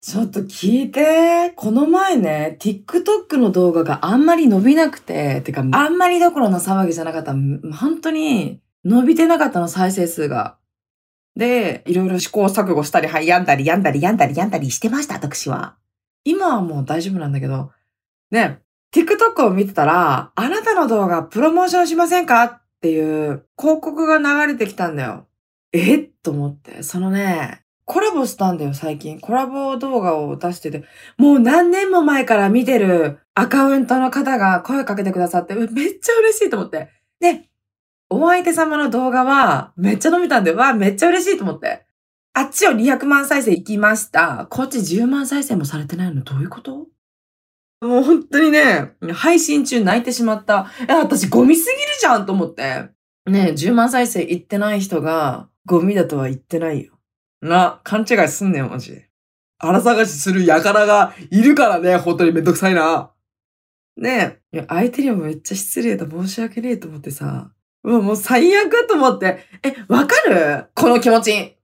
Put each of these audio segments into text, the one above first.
ちょっと聞いて。この前ね、TikTok の動画があんまり伸びなくて、てか、あんまりどころの騒ぎじゃなかった。本当に伸びてなかったの、再生数が。で、いろいろ試行錯誤したり、はい、やんだり、やんだり、やんだり、やんだりしてました、私は。今はもう大丈夫なんだけど、ね、TikTok を見てたら、あなたの動画プロモーションしませんか？っていう広告が流れてきたんだよ。え？と思って。そのね、コラボしたんだよ、最近。コラボ動画を出してて、もう何年も前から見てるアカウントの方が声かけてくださって、めっちゃ嬉しいと思って。で、お相手様の動画は、めっちゃ伸びたんで、わ、めっちゃ嬉しいと思って。あっちを200万再生行きました。こっち10万再生もされてないのどういうこと？もう本当にね、配信中泣いてしまった。え、私ゴミすぎるじゃんと思って。ね10万再生行ってない人がゴミだとは言ってないよ。な、勘違いすんねよ、マジ。荒探しする輩がいるからね、本当にめんどくさいな。ねえ、いや相手にもめっちゃ失礼だ、申し訳ねえと思ってさ。うわ、もう最悪と思って。え、わかる？この気持ち。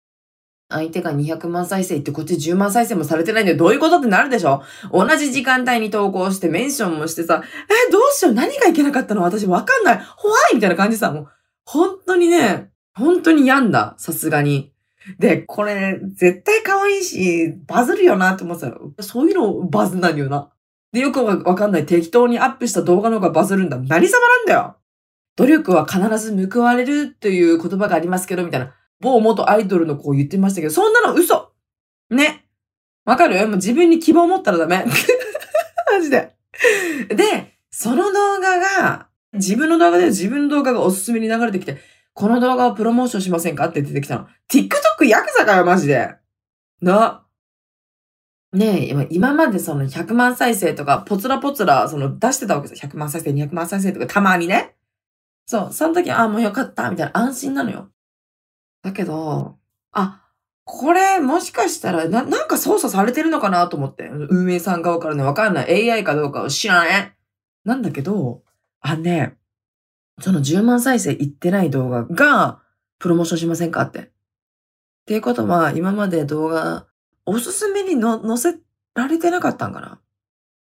相手が200万再生ってこっち10万再生もされてないんだよ。どういうことってなるでしょ同じ時間帯に投稿してメンションもしてさ、え、どうしよう？何がいけなかったの？私わかんない。怖いみたいな感じさ。もう、本当にね、本当に病んだ。さすがに。で、これ、絶対可愛いし、バズるよなって思ってたそういうのバズんないよな。で、よくわかんない適当にアップした動画の方がバズるんだ。何様なんだよ努力は必ず報われるという言葉がありますけど、みたいな。某元アイドルの子を言ってましたけど、そんなの嘘ね。わかる？もう自分に希望を持ったらダメ。マジで。で、その動画が、自分の動画で自分の動画がおすすめに流れてきて、この動画をプロモーションしませんか？って出てきたの。TikTok ヤクザかよ、マジで。な。ねえ、今までその100万再生とか、ポツラポツラ、その出してたわけですよ。100万再生、200万再生とか、たまにね。そう、その時、あ、もうよかった、みたいな安心なのよ。だけど、あ、これ、もしかしたら、な、なんか操作されてるのかなと思って。運営さん側からね、わかんない。AI かどうかを知らない。なんだけど、あ、ね、その10万再生いってない動画が、プロモーションしませんかって。っていうことは、今まで動画、おすすめにの載せられてなかったんかな？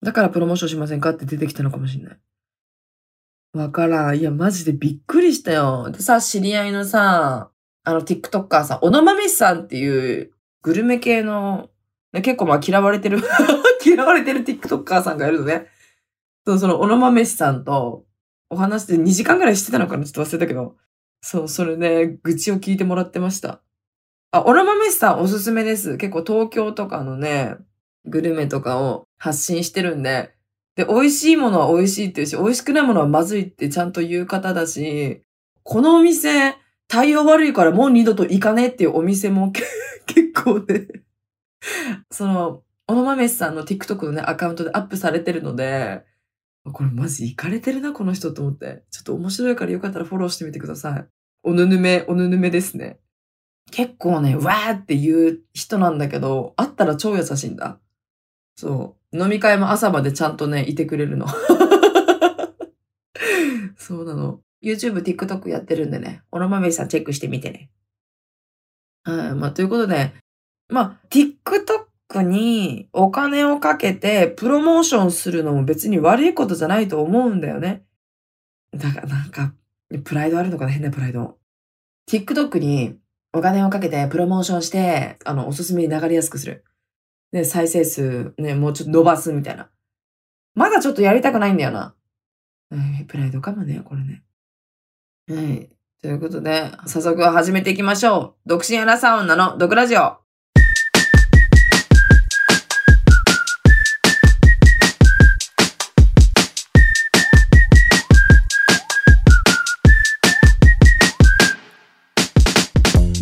だからプロモーションしませんかって出てきたのかもしれない。わからん。いや、マジでびっくりしたよ。でさ、知り合いのさ、あの、TikToker さ、おのまめさんっていうグルメ系の、結構まあ嫌われてる 嫌われてる TikToker さんがいるのね。そう、その、おのまめさんと、お話で2時間ぐらいしてたのかな？ちょっと忘れたけど。そう、それね、愚痴を聞いてもらってました。あ、オラマメスさんおすすめです。結構東京とかのね、グルメとかを発信してるんで、で、美味しいものは美味しいって言うし、美味しくないものはまずいってちゃんと言う方だし、このお店、対応悪いからもう二度と行かねえっていうお店も 結構ねその、オノマメスさんの TikTok のね、アカウントでアップされてるので、これマジ行かれてるな、この人と思って。ちょっと面白いからよかったらフォローしてみてください。おぬぬめ、おぬぬめですね。結構ね、わーって言う人なんだけど、会ったら超優しいんだ。そう。飲み会も朝までちゃんとね、いてくれるの。そうなの。YouTube、TikTok やってるんでね、おのまめさんチェックしてみてね。はい。まあ、ということで、まあ、TikTok にお金をかけてプロモーションするのも別に悪いことじゃないと思うんだよね。だからなんか、プライドあるのかな？変なプライド。TikTok にお金をかけてプロモーションして、あの、おすすめに流れやすくする。で、再生数ね、もうちょっと伸ばすみたいな。まだちょっとやりたくないんだよな。えー、プライドかもね、これね。はい。ということで、早速始めていきましょう。独身アラサウンナの毒ラジオ。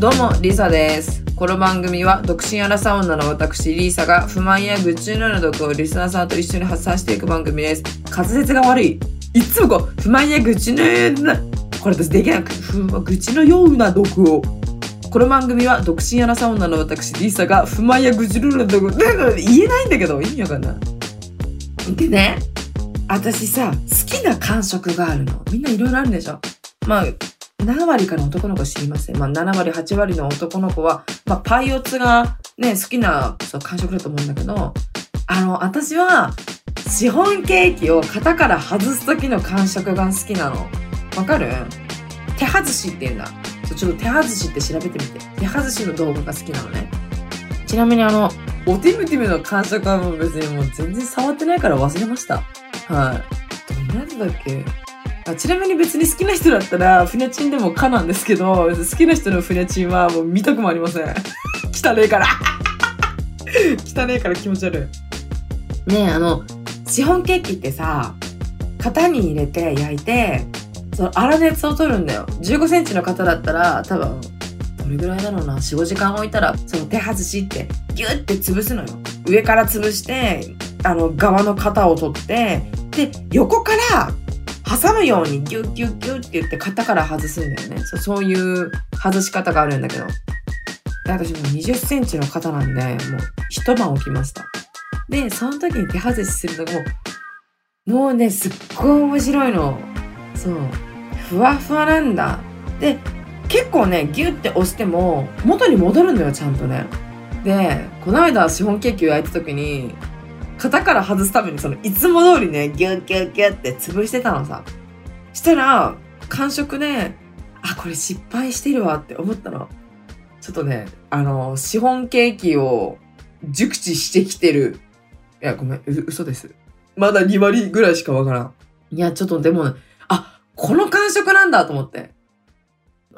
どうも、リサです。この番組は、独身アラサ女の私、リーサが不満や愚痴のような毒をリスナーさんと一緒に発散していく番組です。滑舌が悪い。いつもこう、不満や愚痴のような、これ私できなく、愚痴のような毒を。この番組は、独身アラサ女の私、リサが不満や愚痴のような毒、なんか言えないんだけど、意味わかんない。でね、私さ、好きな感触があるの。みんないろいろあるんでしょまあ、7割から男の子知りません。まあ、7割、8割の男の子は、まあ、パイオツがね、好きなそう感触だと思うんだけど、あの、私は、シフォンケーキを型から外す時の感触が好きなの。わかる？手外しって言うんだ。ちょっと手外しって調べてみて。手外しの動画が好きなのね。ちなみにあの、おティムティムの感触はもう別にもう全然触ってないから忘れました。はい。どんなやつだっけ？あちなみに別に好きな人だったら、船チンでもかなんですけど、好きな人の船チンはもう見たくもありません。汚ねえから 汚ねえから気持ち悪い。ねえ、あの、シフォンケーキってさ、型に入れて焼いて、その粗熱を取るんだよ。15センチの型だったら、多分、どれぐらいだろうな、4、5時間置いたら、その手外しって、ギュッて潰すのよ。上から潰して、あの、側の型を取って、で、横から挟むようにギュッギュッギュッって言って型から外すんだよね。そうそういう外し方があるんだけど。私も20センチの型なんで、もう一晩置きました。で、その時に手外しするのがもう、もうね、すっごい面白いの。そう。ふわふわなんだ。で、結構ね、ギュッて押しても、元に戻るのよ、ちゃんとね。で、この間シフォンケーキを焼いた時に、型から外すためにその、いつも通りね、ギュッギュッギュッって潰してたのさ。したら、感触で、あ、これ失敗してるわって思ったの。ちょっとね、あの、シフォンケーキを熟知してきてるいや、ごめん、嘘です。まだ2割ぐらいしかわからん。いや、ちょっとでも、あ、この感触なんだと思って。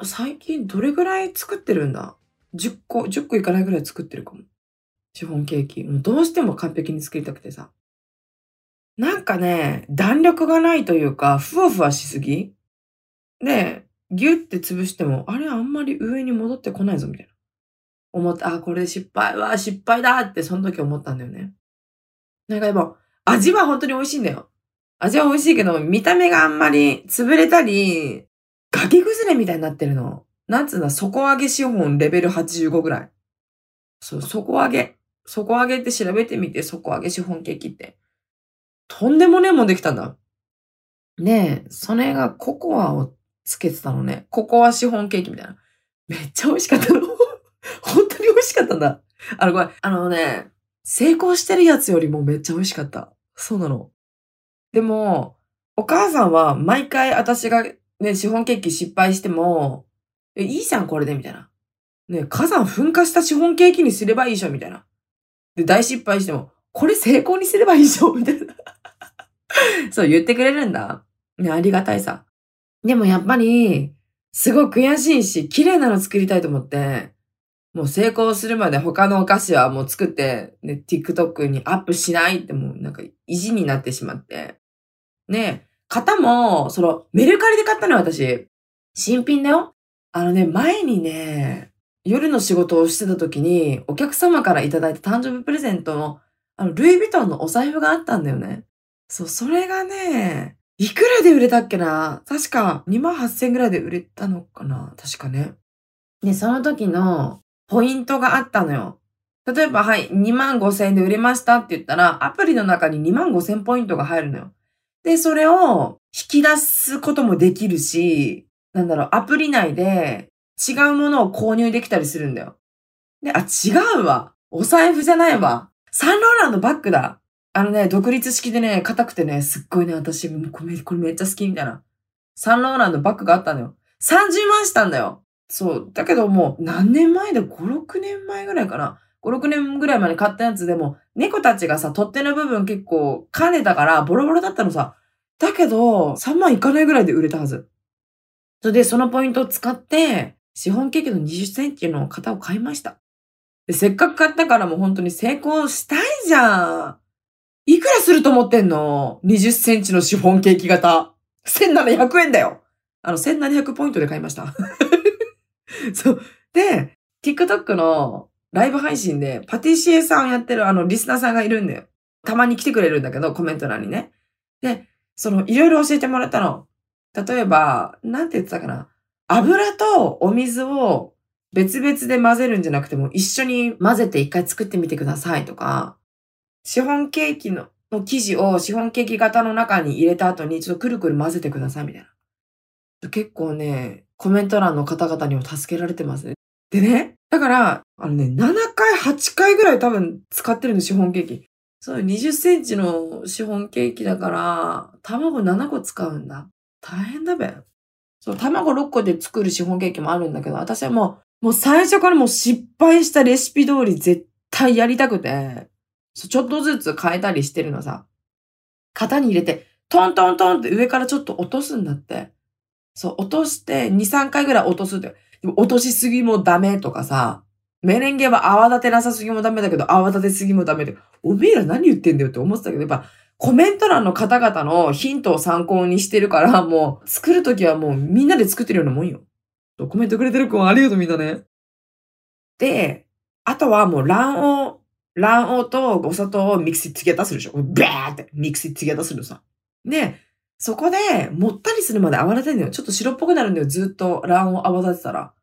最近どれぐらい作ってるんだ ?10 個、10個いかないぐらい作ってるかも。シフォンケーキ。もうどうしても完璧に作りたくてさ。なんかね、弾力がないというか、ふわふわしすぎで、ギュッて潰しても、あれあんまり上に戻ってこないぞ、みたいな。思って、あ、これ失敗は失敗だってその時思ったんだよね。なんかでも、味は本当に美味しいんだよ。味は美味しいけど、見た目があんまり潰れたり、崖崩れみたいになってるの。なんつうんだ、底上げ資本レベル85ぐらい。そう、底上げ。底上げって調べてみて、底上げ資本ケーキって。とんでもねえもんできたんだ。ねえ、それがココアをつけてたのね。ココアシフォンケーキみたいな。めっちゃ美味しかったの。本当に美味しかったんだ。あの、ごめん。あのね、成功してるやつよりもめっちゃ美味しかった。そうなの。でも、お母さんは毎回私がね、シフォンケーキ失敗しても、え、いいじゃん、これで、みたいな。ね、火山噴火したシフォンケーキにすればいいじゃん、みたいな。で、大失敗しても、これ成功にすればいいじゃん、みたいな。そう言ってくれるんだ。ね、ありがたいさ。でもやっぱり、すごい悔しいし、綺麗なの作りたいと思って、もう成功するまで他のお菓子はもう作って、ね、TikTok にアップしないってもうなんか意地になってしまって。ね、型も、その、メルカリで買ったの、私。新品だよ。あのね、前にね、夜の仕事をしてた時に、お客様からいただいた誕生日プレゼントの、あの、ルイ・ヴィトンのお財布があったんだよね。そう、それがね、いくらで売れたっけな？確か2万8000円ぐらいで売れたのかな？確かね。で、その時のポイントがあったのよ。例えば、はい、2万5千円で売れましたって言ったら、アプリの中に2万5千ポイントが入るのよ。で、それを引き出すこともできるし、なんだろう、アプリ内で違うものを購入できたりするんだよ。で、あ、違うわ。お財布じゃないわ。サンローランのバッグだ。あのね、独立式でね、硬くてね、すっごいね、私、これこれめっちゃ好きみたいな。サンローランのバッグがあったのよ。30万したんだよ。そう。だけどもう何年前で5、6年前ぐらいかな。5、6年ぐらい前に買ったやつでも、猫たちがさ、取っ手の部分結構噛んでたからボロボロだったのさ。だけど、3万いかないぐらいで売れたはず。それで、そのポイントを使って、シフォンケーキの20センチの型を買いました。せっかく買ったからもう本当に成功したいじゃん。いくらすると思ってんの ?20 センチのシフォンケーキ型。1700円だよ。あの、1700ポイントで買いました。そう。で、TikTok のライブ配信でパティシエさんやってるあのリスナーさんがいるんだよ。たまに来てくれるんだけど、コメント欄にね。で、その、いろいろ教えてもらったの。例えば、なんて言ってたかな。油とお水を別々で混ぜるんじゃなくても一緒に混ぜて一回作ってみてくださいとか、シフォンケーキのの生地をシフォンケーキ型の中に入れた後にちょっとくるくる混ぜてくださいみたいな。結構ね、コメント欄の方々にも助けられてますね。でね、だから、あのね、7回、8回ぐらい多分使ってるの、シフォンケーキ。そう、20センチのシフォンケーキだから、卵7個使うんだ。大変だべ。そう、卵6個で作るシフォンケーキもあるんだけど、私はもう、もう最初からもう失敗したレシピ通り絶対やりたくて、ちょっとずつ変えたりしてるのさ。型に入れて、トントントンって上からちょっと落とすんだって。そう、落として、2、3回ぐらい落とすって。でも落としすぎもダメとかさ、メレンゲは泡立てなさすぎもダメだけど、泡立てすぎもダメで、おめえら何言ってんだよって思ってたけど、やっぱ、コメント欄の方々のヒントを参考にしてるから、もう、作るときはもうみんなで作ってるようなもんよ。コメントくれてる子ありがとうみんなね。で、あとはもう卵黄、卵黄とお砂糖をミクシーつけたするでしょ。バーってミクシーつけたするのさ。で、そこで、もったりするまで泡立てんだよ。ちょっと白っぽくなるんだよ。ずっと卵黄泡立てたら。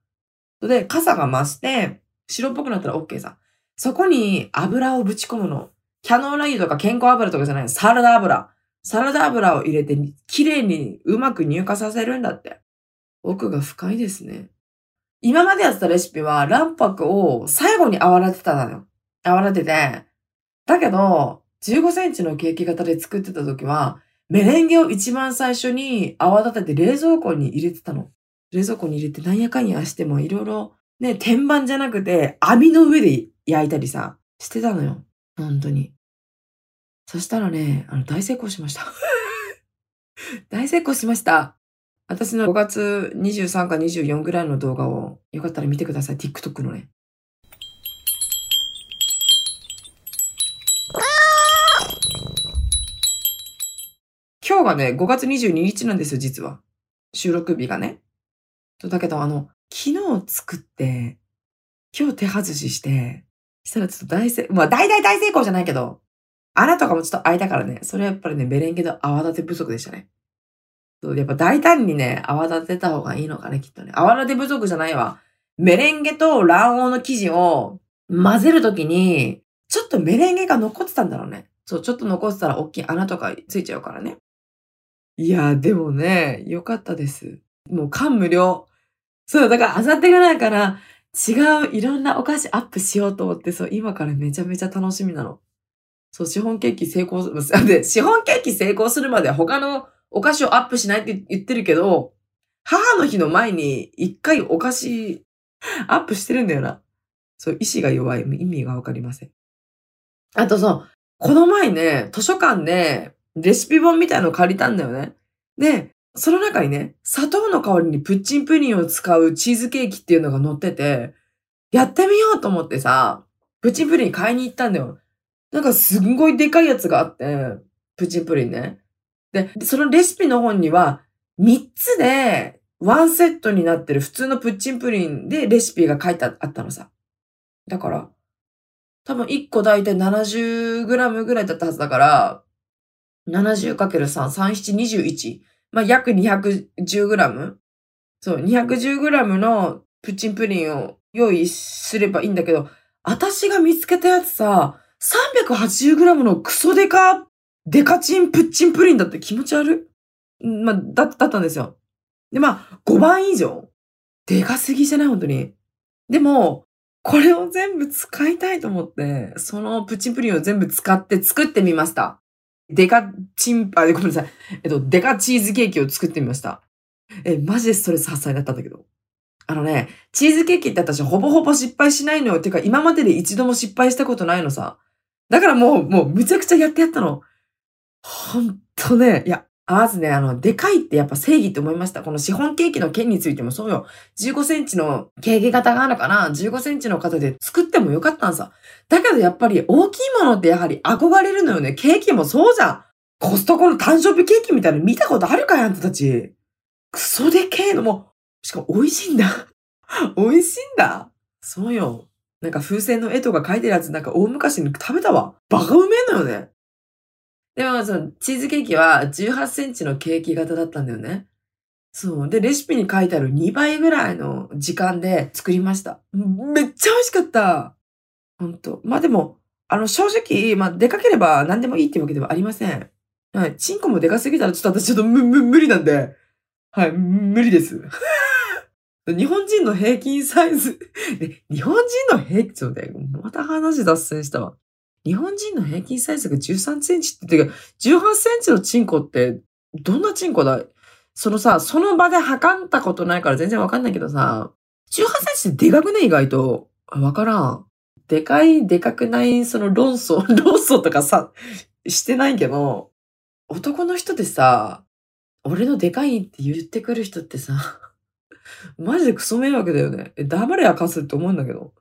で、嵩が増して、白っぽくなったら OK さ。そこに油をぶち込むの。キャノーラ油とか健康油とかじゃないサラダ油。サラダ油を入れて、きれいにうまく乳化させるんだって。奥が深いですね。今までやってたレシピは、卵白を最後に泡立てたのよ。泡立てて。だけど、15センチのケーキ型で作ってた時は、メレンゲを一番最初に泡立てて冷蔵庫に入れてたの。冷蔵庫に入れてなんやかんやしてもいろいろね、天板じゃなくて網の上で焼いたりさ、してたのよ。本当に。そしたらね、あの、大成功しました。大成功しました。私の5月23か24ぐらいの動画をよかったら見てください。TikTok のね。今日がね、5月22日なんですよ、実は。収録日がね。だけど、あの、昨日作って、今日手外しして、したらちょっと大成、まあ大大大成功じゃないけど、穴とかもちょっと開いたからね、それはやっぱりね、メレンゲの泡立て不足でしたね。そう、やっぱ大胆にね、泡立てた方がいいのかね、きっとね。泡立て不足じゃないわ。メレンゲと卵黄の生地を混ぜるときに、ちょっとメレンゲが残ってたんだろうね。そう、ちょっと残ってたら大きい穴とかついちゃうからね。いや、でもね、よかったです。もう感無量。そう、だから、あさってぐらいから違ういろんなお菓子アップしようと思って、そう、今からめちゃめちゃ楽しみなの。そう、シフォンケーキ成功する。で、シフォンケーキ成功するまで他のお菓子をアップしないって言ってるけど、母の日の前に一回お菓子アップしてるんだよな。そう、意志が弱い。意味がわかりません。あとそう、この前ね、図書館でレシピ本みたいの借りたんだよね。で、その中にね、砂糖の代わりにプッチンプリンを使うチーズケーキっていうのが載ってて、やってみようと思ってさ、プッチンプリン買いに行ったんだよ。なんかすんごいでかいやつがあって、プッチンプリンね。で、そのレシピの本には、3つでワンセットになってる普通のプッチンプリンでレシピが書いてあったのさ。だから、多分1個大体 70g ぐらいだったはずだから、70×3、37、21。まあ、約 210g? そう、210g のプッチンプリンを用意すればいいんだけど、私が見つけたやつさ、380g のクソデカ、デカチンプッチンプリンだって気持ち悪い？まあ、だ、だったんですよ。で、まあ、5倍以上でかすぎじゃない？本当に。でも、これを全部使いたいと思って、そのプッチンプリンを全部使って作ってみました。デカチン、あ、ごめんなさい。えっと、デカチーズケーキを作ってみました。え、マジでストレス発散だったんだけど。あのね、チーズケーキって私ほぼほぼ失敗しないのよ。てか今までで一度も失敗したことないのさ。だからもう、もうむちゃくちゃやってやったの。ほんとね、いや、まずね、あの、でかいってやっぱ正義って思いました。このシフォンケーキの件についてもそうよ。15センチのケーキ型があるかな ?15 センチの型で作ってもよかったんさ。だけどやっぱり大きいものってやはり憧れるのよね。ケーキもそうじゃん。コストコの誕生日ケーキみたいなの見たことあるかいあんたたち。クソでけえのも、しかも美味しいんだ。美味しいんだ。そうよ。なんか風船の絵とか描いてるやつなんか大昔に食べたわ。バカうめえのよね。でもそのチーズケーキは18センチのケーキ型だったんだよね。そう。で、レシピに書いてある2倍ぐらいの時間で作りました。めっちゃ美味しかった。ほんと。まあでも、あの、正直、まあ、でかければ何でもいいってわけではありません。はい。チンコもでかすぎたらちょっと私ちょっとむ、む、無理なんで。はい。無理です。日本人の平均サイズ、日本人の平均、ちょっとまた話脱線したわ。日本人の平均サイズが13センチって、てか、18センチのチンコって、どんなチンコだそのさ、その場で測ったことないから全然わかんないけどさ、18センチってでかくね？意外と。わからん。でかい、でかくない、その論争、論争とかさ、してないけど、男の人でさ、俺のでかいって言ってくる人ってさ、マジでクソ迷惑だよね。え、黙れやかすって思うんだけど。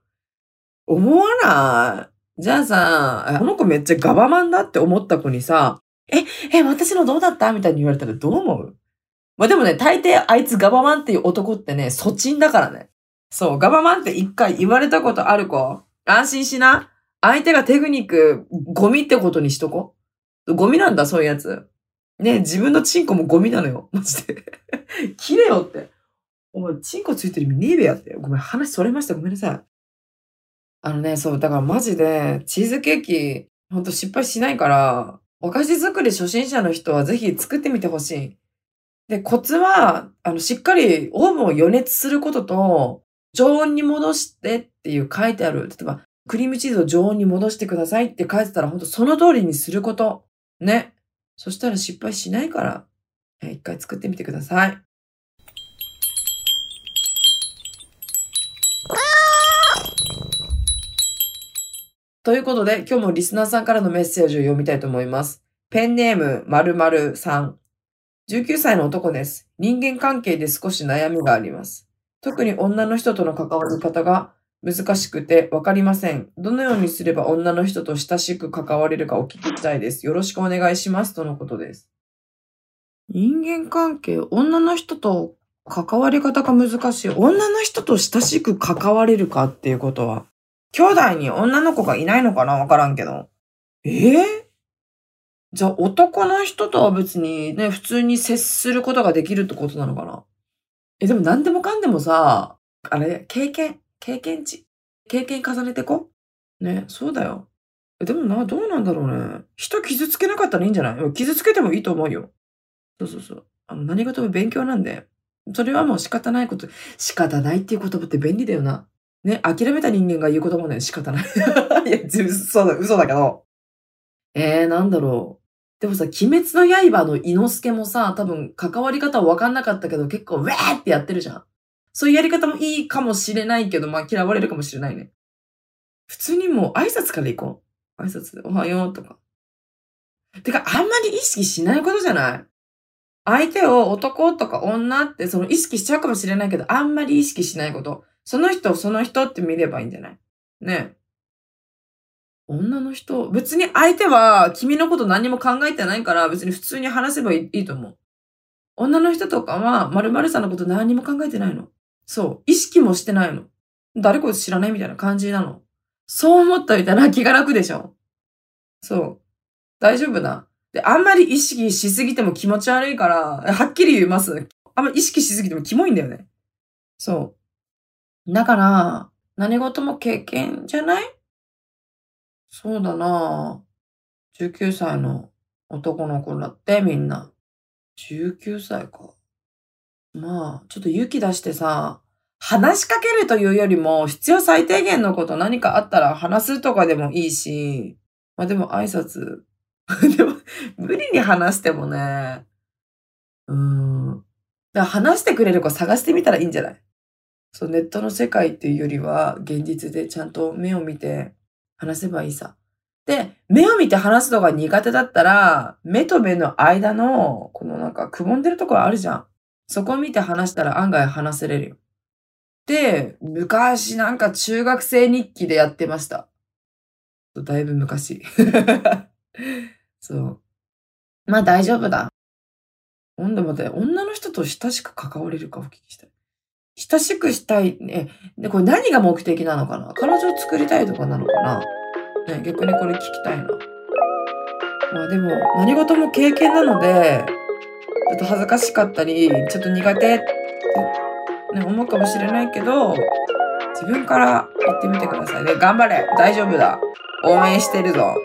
思わない？じゃあさ、この子めっちゃガバマンだって思った子にさ、え、え、私のどうだったみたいに言われたらどう思う？まあ、でもね、大抵あいつガバマンっていう男ってね、そちんだからね。そう、ガバマンって一回言われたことある子。安心しな。相手がテクニック、ゴミってことにしとこ。ゴミなんだ、そういうやつ。ね自分のチンコもゴミなのよ。マジで。切れよって。お前、チンコついてる意味ねえべやって。ごめん、話それました。ごめんなさい。あのね、そう、だからマジで、チーズケーキ、ほんと失敗しないから、お菓子作り初心者の人はぜひ作ってみてほしい。で、コツは、あの、しっかりオーブンを予熱することと、常温に戻してっていう書いてある。例えば、クリームチーズを常温に戻してくださいって書いてたら、ほんとその通りにすること。ね。そしたら失敗しないから、一回作ってみてください。ということで、今日もリスナーさんからのメッセージを読みたいと思います。ペンネーム〇〇さん。19歳の男です。人間関係で少し悩みがあります。特に女の人との関わり方が難しくてわかりません。どのようにすれば女の人と親しく関われるかお聞きしたいです。よろしくお願いします。とのことです。人間関係、女の人と関わり方が難しい。女の人と親しく関われるかっていうことは、兄弟に女の子がいないのかな？わからんけど。ええー、じゃあ男の人とは別にね、普通に接することができるってことなのかな？え、でも何でもかんでもさ、あれ、経験。経験値。経験重ねてこ？ね、そうだよ。でもな、どうなんだろうね。人傷つけなかったらいいんじゃない？傷つけてもいいと思うよ。そうそうそう。あの、何事も勉強なんで。それはもう仕方ないこと。仕方ないっていう言葉って便利だよな。ね、諦めた人間が言う言葉ね、仕方ない。いや、嘘だ、嘘だけど。えー、なんだろう。でもさ、鬼滅の刃の伊之助もさ、多分関わり方わかんなかったけど結構ウェーってやってるじゃん。そういうやり方もいいかもしれないけど、まあ嫌われるかもしれないね。普通にもう挨拶から行こう。挨拶でおはようとか。てか、あんまり意識しないことじゃない？相手を男とか女ってその意識しちゃうかもしれないけど、あんまり意識しないこと。その人その人って見ればいいんじゃない？ね女の人、別に相手は君のこと何も考えてないから別に普通に話せばいいと思う。女の人とかは〇〇さんのこと何も考えてないの。そう。意識もしてないの。誰こいつ知らないみたいな感じなの。そう思ったみたいな気が楽でしょ。そう。大丈夫だ。で、あんまり意識しすぎても気持ち悪いから、はっきり言います。あんまり意識しすぎてもキモいんだよね。そう。だから、何事も経験じゃない？そうだな19歳の男の子だってみんな。19歳か。まあ、ちょっと勇気出してさ、話しかけるというよりも、必要最低限のこと何かあったら話すとかでもいいし、まあでも挨拶。でも、無理に話してもね、うーん。だから話してくれる子探してみたらいいんじゃない？そう、ネットの世界っていうよりは、現実でちゃんと目を見て話せばいいさ。で、目を見て話すのが苦手だったら、目と目の間の、このなんかくぼんでるところあるじゃん。そこを見て話したら案外話せれるよ。で、昔なんか中学生日記でやってました。だいぶ昔。そう。まあ大丈夫だ。今度また女の人と親しく関われるかお聞きしたい。親しくしたい。ね。で、これ何が目的なのかな？彼女を作りたいとかなのかな？ね、逆にこれ聞きたいな。まあでも、何事も経験なので、ちょっと恥ずかしかったり、ちょっと苦手って、ね、思うかもしれないけど、自分から言ってみてくださいね。頑張れ大丈夫だ応援してるぞ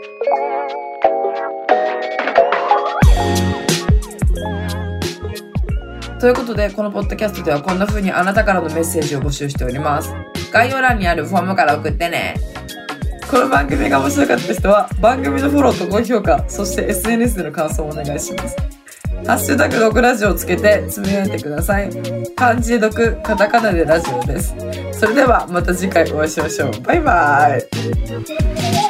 ということで、このポッドキャストではこんな風にあなたからのメッセージを募集しております。概要欄にあるフォームから送ってね。この番組が面白かった人は番組のフォローと高評価、そして SNS での感想をお願いします。ハッシュタグ毒ラジオをつけてつぶやいてください。漢字で毒、カタカナでラジオです。それではまた次回お会いしましょう。バイバーイ。